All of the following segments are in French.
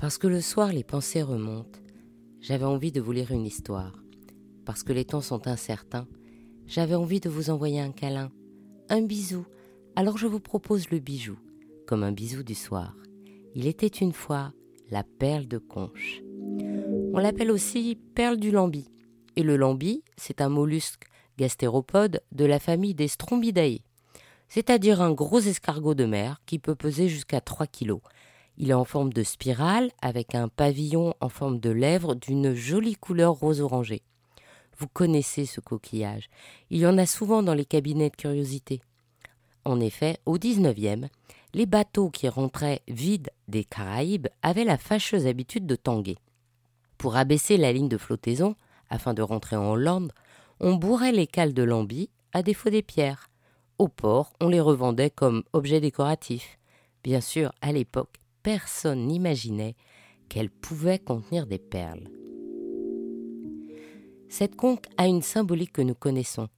Parce que le soir les pensées remontent, j'avais envie de vous lire une histoire. Parce que les temps sont incertains, j'avais envie de vous envoyer un câlin, un bisou. Alors je vous propose le bijou, comme un bisou du soir. Il était une fois la perle de conche. On l'appelle aussi perle du lambi. Et le lambi, c'est un mollusque gastéropode de la famille des Strombidae, c'est-à-dire un gros escargot de mer qui peut peser jusqu'à 3 kilos il est en forme de spirale avec un pavillon en forme de lèvre d'une jolie couleur rose orangé. Vous connaissez ce coquillage. Il y en a souvent dans les cabinets de curiosité. En effet, au XIXe, les bateaux qui rentraient vides des Caraïbes avaient la fâcheuse habitude de tanguer. Pour abaisser la ligne de flottaison, afin de rentrer en Hollande, on bourrait les cales de lambi à défaut des pierres. Au port, on les revendait comme objets décoratifs. Bien sûr, à l'époque, personne n'imaginait qu'elle pouvait contenir des perles. Cette conque a une symbolique que nous connaissons.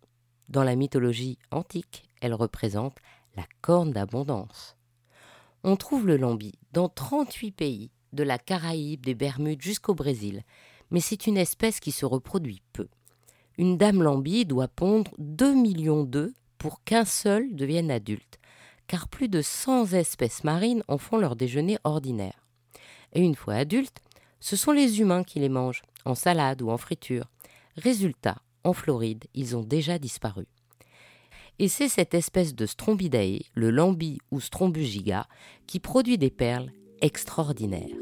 Dans la mythologie antique, elle représente la corne d'abondance. On trouve le lambi dans 38 pays, de la Caraïbe, des Bermudes jusqu'au Brésil, mais c'est une espèce qui se reproduit peu. Une dame lambi doit pondre 2 millions d'œufs pour qu'un seul devienne adulte car plus de 100 espèces marines en font leur déjeuner ordinaire. Et une fois adultes, ce sont les humains qui les mangent, en salade ou en friture. Résultat, en Floride, ils ont déjà disparu. Et c'est cette espèce de Strombidae, le lambi ou strombugiga, qui produit des perles extraordinaires.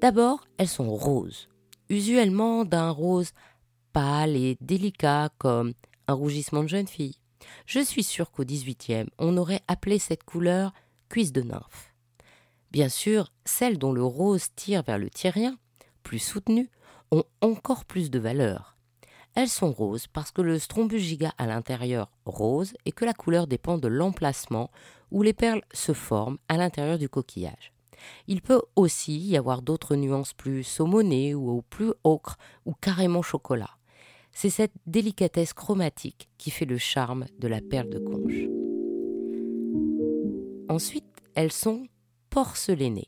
D'abord, elles sont roses, usuellement d'un rose pâle et délicat comme un rougissement de jeune fille. Je suis sûr qu'au XVIIIe, on aurait appelé cette couleur cuisse de nymphe. Bien sûr, celles dont le rose tire vers le tyrien, plus soutenu, ont encore plus de valeur. Elles sont roses parce que le strombugiga à l'intérieur rose et que la couleur dépend de l'emplacement où les perles se forment à l'intérieur du coquillage. Il peut aussi y avoir d'autres nuances plus saumonées ou plus ocre ou carrément chocolat. C'est cette délicatesse chromatique qui fait le charme de la perle de conche. Ensuite, elles sont porcelaines.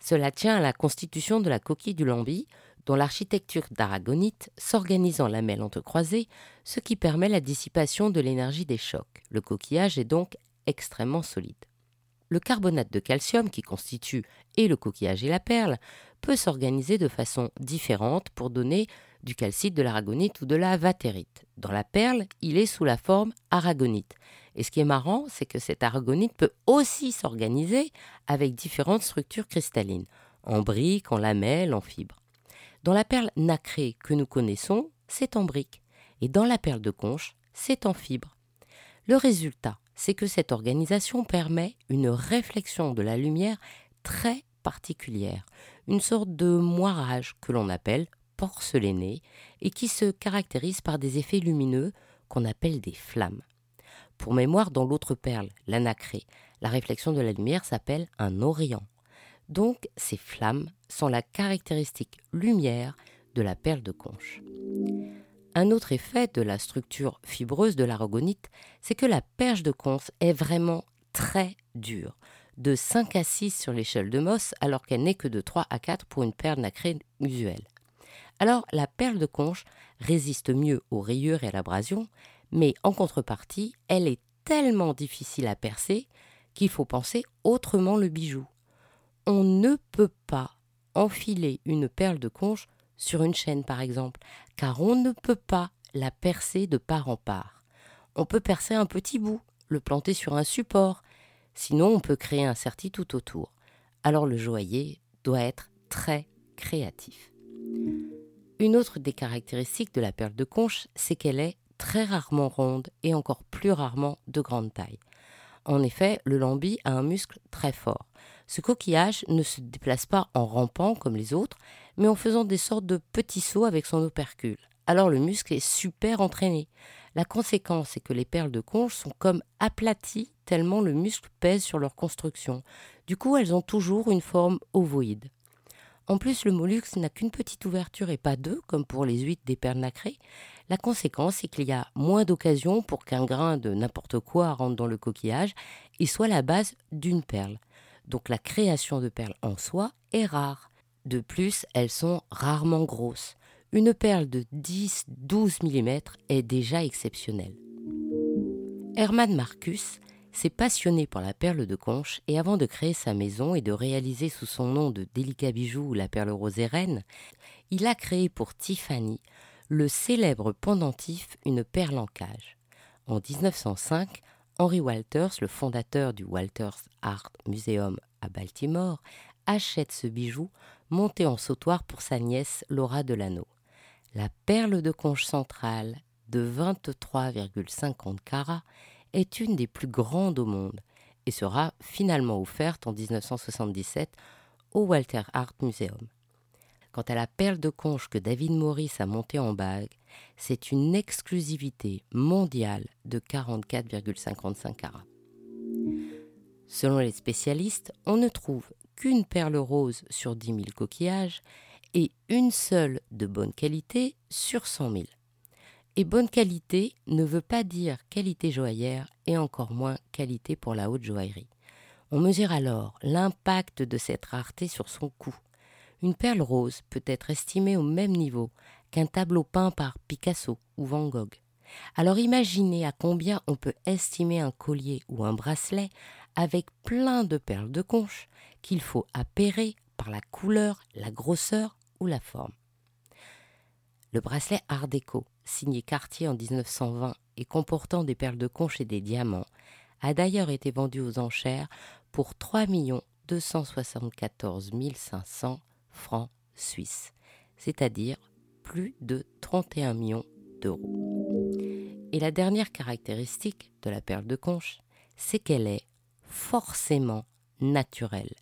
Cela tient à la constitution de la coquille du lambi, dont l'architecture d'aragonite s'organise en lamelles entrecroisées, ce qui permet la dissipation de l'énergie des chocs. Le coquillage est donc extrêmement solide. Le carbonate de calcium, qui constitue et le coquillage et la perle, peut s'organiser de façon différente pour donner du calcite, de l'aragonite ou de la vatérite. Dans la perle, il est sous la forme aragonite. Et ce qui est marrant, c'est que cette aragonite peut aussi s'organiser avec différentes structures cristallines, en briques, en lamelles, en fibres. Dans la perle nacrée que nous connaissons, c'est en briques, et dans la perle de conche, c'est en fibres. Le résultat, c'est que cette organisation permet une réflexion de la lumière très particulière, une sorte de moirage que l'on appelle porcelainée et qui se caractérise par des effets lumineux qu'on appelle des flammes. Pour mémoire, dans l'autre perle, la nacrée, la réflexion de la lumière s'appelle un orient. Donc, ces flammes sont la caractéristique lumière de la perle de conche. Un autre effet de la structure fibreuse de l'aragonite, c'est que la perche de conche est vraiment très dure, de 5 à 6 sur l'échelle de Moss, alors qu'elle n'est que de 3 à 4 pour une perle nacrée usuelle. Alors la perle de conche résiste mieux aux rayures et à l'abrasion, mais en contrepartie, elle est tellement difficile à percer qu'il faut penser autrement le bijou. On ne peut pas enfiler une perle de conche sur une chaîne par exemple, car on ne peut pas la percer de part en part. On peut percer un petit bout, le planter sur un support, sinon on peut créer un serti tout autour. Alors le joaillier doit être très créatif. Une autre des caractéristiques de la perle de conche, c'est qu'elle est très rarement ronde et encore plus rarement de grande taille. En effet, le lambi a un muscle très fort. Ce coquillage ne se déplace pas en rampant comme les autres, mais en faisant des sortes de petits sauts avec son opercule. Alors le muscle est super entraîné. La conséquence est que les perles de conche sont comme aplaties tellement le muscle pèse sur leur construction. Du coup, elles ont toujours une forme ovoïde. En plus, le mollusque n'a qu'une petite ouverture et pas deux, comme pour les huîtres des perles nacrées. La conséquence, c'est qu'il y a moins d'occasions pour qu'un grain de n'importe quoi rentre dans le coquillage et soit la base d'une perle. donc la création de perles en soi est rare. De plus, elles sont rarement grosses. Une perle de 10-12 mm est déjà exceptionnelle. Hermann Marcus s'est passionné pour la perle de conche et avant de créer sa maison et de réaliser sous son nom de délicat bijou la perle rose reine, il a créé pour Tiffany le célèbre pendentif Une perle en cage. En 1905, Henry Walters, le fondateur du Walters Art Museum à Baltimore, achète ce bijou monté en sautoir pour sa nièce Laura Delano. La perle de conche centrale de 23,50 carats est une des plus grandes au monde et sera finalement offerte en 1977 au Walter Art Museum. Quant à la perle de conche que David Morris a montée en bague, c'est une exclusivité mondiale de 44,55 carats. Selon les spécialistes, on ne trouve qu'une perle rose sur 10 000 coquillages et une seule de bonne qualité sur 100 000. Et bonne qualité ne veut pas dire qualité joaillère et encore moins qualité pour la haute joaillerie. On mesure alors l'impact de cette rareté sur son coût. Une perle rose peut être estimée au même niveau qu'un tableau peint par Picasso ou Van Gogh. Alors imaginez à combien on peut estimer un collier ou un bracelet avec plein de perles de conche qu'il faut appairer par la couleur, la grosseur ou la forme. Le bracelet Art déco, signé Cartier en 1920 et comportant des perles de conche et des diamants, a d'ailleurs été vendu aux enchères pour 3 274 500 francs suisses, c'est-à-dire plus de 31 millions d'euros. Et la dernière caractéristique de la perle de conche, c'est qu'elle est forcément naturelle.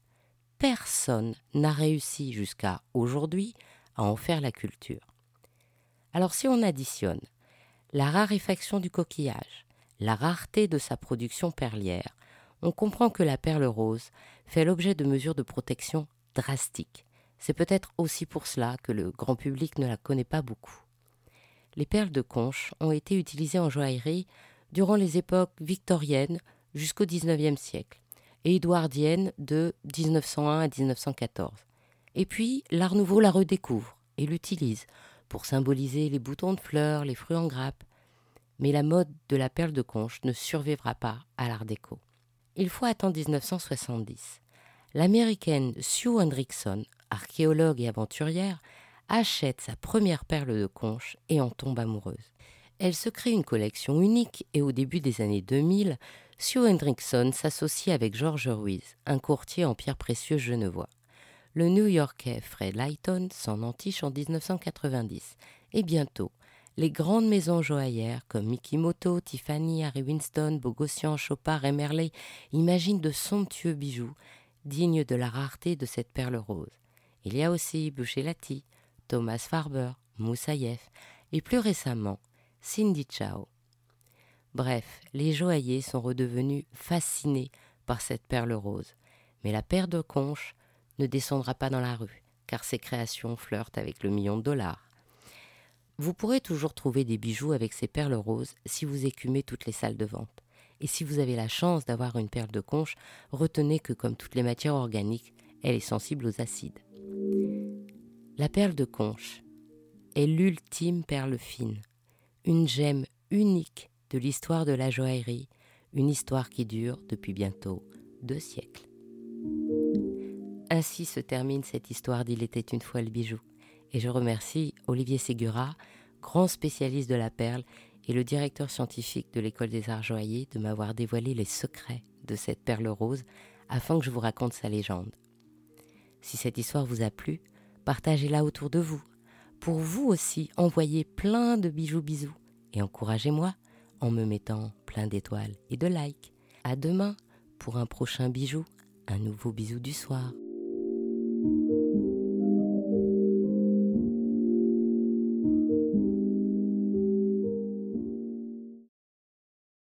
Personne n'a réussi jusqu'à aujourd'hui à en faire la culture. Alors si on additionne la raréfaction du coquillage, la rareté de sa production perlière, on comprend que la perle rose fait l'objet de mesures de protection drastiques. C'est peut-être aussi pour cela que le grand public ne la connaît pas beaucoup. Les perles de conche ont été utilisées en joaillerie durant les époques victoriennes jusqu'au XIXe siècle et édouardiennes de 1901 à 1914. Et puis l'Art nouveau la redécouvre et l'utilise pour symboliser les boutons de fleurs, les fruits en grappe. Mais la mode de la perle de conche ne survivra pas à l'art déco. Il faut attendre 1970. L'américaine Sue Hendrickson, archéologue et aventurière, achète sa première perle de conche et en tombe amoureuse. Elle se crée une collection unique et au début des années 2000, Sue Hendrickson s'associe avec George Ruiz, un courtier en pierres précieuses genevois le New-Yorkais Fred Lighton s'en entiche en 1990. Et bientôt, les grandes maisons joaillères comme Mikimoto, Tiffany, Harry Winston, Bogossian, Chopard et Merlet imaginent de somptueux bijoux dignes de la rareté de cette perle rose. Il y a aussi Buccellati, Thomas Farber, Moussaïef et plus récemment Cindy Chao. Bref, les joailliers sont redevenus fascinés par cette perle rose. Mais la paire de conches ne descendra pas dans la rue, car ses créations flirtent avec le million de dollars. Vous pourrez toujours trouver des bijoux avec ces perles roses si vous écumez toutes les salles de vente. Et si vous avez la chance d'avoir une perle de conche, retenez que comme toutes les matières organiques, elle est sensible aux acides. La perle de conche est l'ultime perle fine, une gemme unique de l'histoire de la joaillerie, une histoire qui dure depuis bientôt deux siècles. Ainsi se termine cette histoire d'Il était une fois le bijou. Et je remercie Olivier Ségura, grand spécialiste de la perle et le directeur scientifique de l'école des arts joailliers de m'avoir dévoilé les secrets de cette perle rose afin que je vous raconte sa légende. Si cette histoire vous a plu, partagez-la autour de vous. Pour vous aussi, envoyez plein de bijoux bisous et encouragez-moi en me mettant plein d'étoiles et de likes. À demain pour un prochain bijou, un nouveau bisou du soir.